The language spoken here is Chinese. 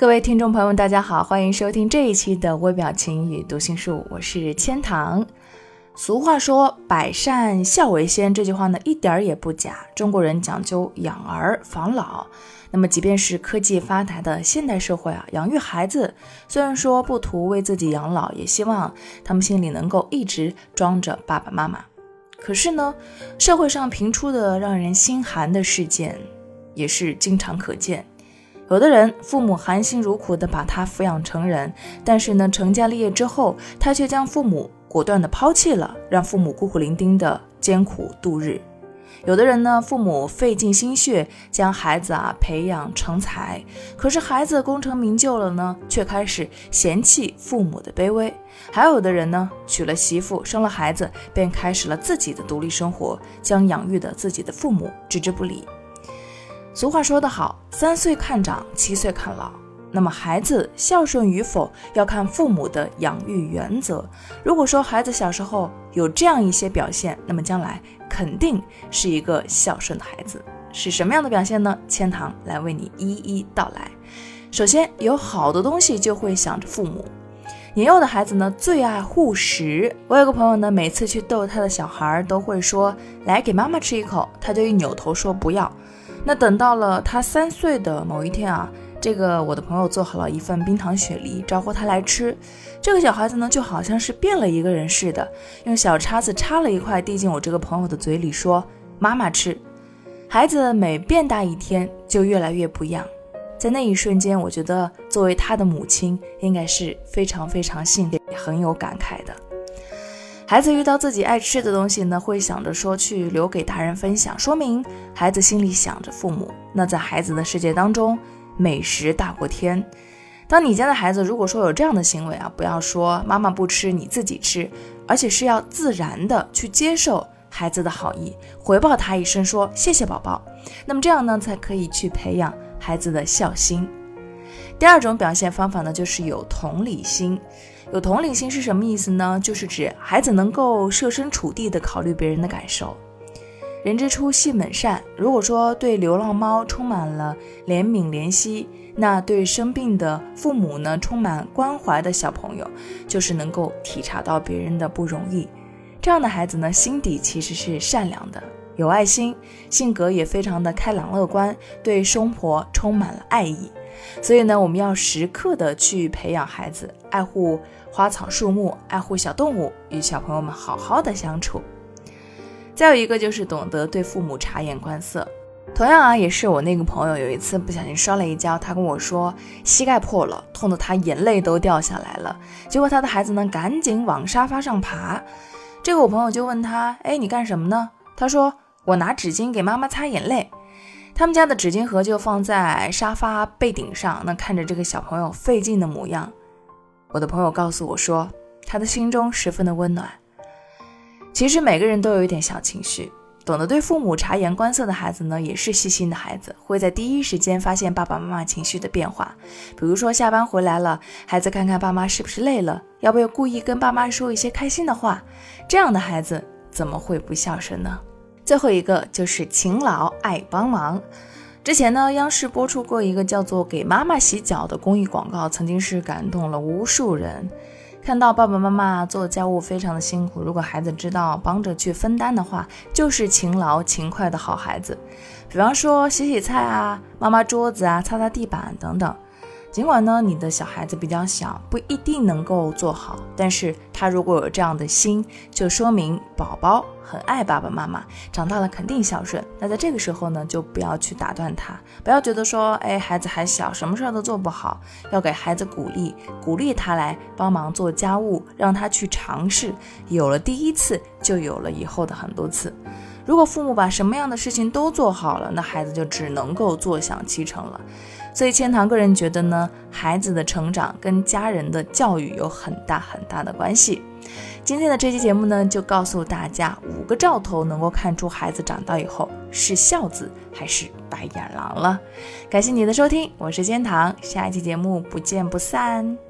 各位听众朋友，大家好，欢迎收听这一期的微表情与读心术，我是千堂。俗话说“百善孝为先”，这句话呢一点儿也不假。中国人讲究养儿防老，那么即便是科技发达的现代社会啊，养育孩子虽然说不图为自己养老，也希望他们心里能够一直装着爸爸妈妈。可是呢，社会上频出的让人心寒的事件也是经常可见。有的人父母含辛茹苦地把他抚养成人，但是呢，成家立业之后，他却将父母果断地抛弃了，让父母孤苦伶仃地艰苦度日。有的人呢，父母费尽心血将孩子啊培养成才，可是孩子功成名就了呢，却开始嫌弃父母的卑微。还有的人呢，娶了媳妇，生了孩子，便开始了自己的独立生活，将养育的自己的父母置之不理。俗话说得好，三岁看长，七岁看老。那么孩子孝顺与否，要看父母的养育原则。如果说孩子小时候有这样一些表现，那么将来肯定是一个孝顺的孩子。是什么样的表现呢？千堂来为你一一道来。首先，有好多东西就会想着父母。年幼的孩子呢，最爱护食。我有个朋友呢，每次去逗他的小孩，都会说：“来，给妈妈吃一口。”他就一扭头说：“不要。”那等到了他三岁的某一天啊，这个我的朋友做好了一份冰糖雪梨，招呼他来吃。这个小孩子呢，就好像是变了一个人似的，用小叉子插了一块递进我这个朋友的嘴里，说：“妈妈吃。”孩子每变大一天，就越来越不一样。在那一瞬间，我觉得作为他的母亲，应该是非常非常幸运，很有感慨的。孩子遇到自己爱吃的东西呢，会想着说去留给大人分享，说明孩子心里想着父母。那在孩子的世界当中，美食大过天。当你家的孩子如果说有这样的行为啊，不要说妈妈不吃，你自己吃，而且是要自然的去接受孩子的好意，回报他一声说谢谢宝宝。那么这样呢，才可以去培养孩子的孝心。第二种表现方法呢，就是有同理心。有同理心是什么意思呢？就是指孩子能够设身处地的考虑别人的感受。人之初，性本善。如果说对流浪猫充满了怜悯怜惜，那对生病的父母呢，充满关怀的小朋友，就是能够体察到别人的不容易。这样的孩子呢，心底其实是善良的，有爱心，性格也非常的开朗乐观，对生活充满了爱意。所以呢，我们要时刻的去培养孩子爱护。花草树木，爱护小动物，与小朋友们好好的相处。再有一个就是懂得对父母察言观色。同样啊，也是我那个朋友有一次不小心摔了一跤，他跟我说膝盖破了，痛得他眼泪都掉下来了。结果他的孩子呢，赶紧往沙发上爬。这个我朋友就问他：“哎，你干什么呢？”他说：“我拿纸巾给妈妈擦眼泪。”他们家的纸巾盒就放在沙发背顶上，那看着这个小朋友费劲的模样。我的朋友告诉我说，他的心中十分的温暖。其实每个人都有一点小情绪，懂得对父母察言观色的孩子呢，也是细心的孩子，会在第一时间发现爸爸妈妈情绪的变化。比如说下班回来了，孩子看看爸妈是不是累了，要不要故意跟爸妈说一些开心的话？这样的孩子怎么会不孝顺呢？最后一个就是勤劳爱帮忙。之前呢，央视播出过一个叫做“给妈妈洗脚”的公益广告，曾经是感动了无数人。看到爸爸妈妈做家务非常的辛苦，如果孩子知道帮着去分担的话，就是勤劳勤快的好孩子。比方说洗洗菜啊，抹抹桌子啊，擦擦地板等等。尽管呢，你的小孩子比较小，不一定能够做好，但是他如果有这样的心，就说明宝宝很爱爸爸妈妈，长大了肯定孝顺。那在这个时候呢，就不要去打断他，不要觉得说，哎，孩子还小，什么事儿都做不好，要给孩子鼓励，鼓励他来帮忙做家务，让他去尝试，有了第一次，就有了以后的很多次。如果父母把什么样的事情都做好了，那孩子就只能够坐享其成了。所以千堂个人觉得呢，孩子的成长跟家人的教育有很大很大的关系。今天的这期节目呢，就告诉大家五个兆头，能够看出孩子长大以后是孝子还是白眼狼了。感谢你的收听，我是千堂，下一期节目不见不散。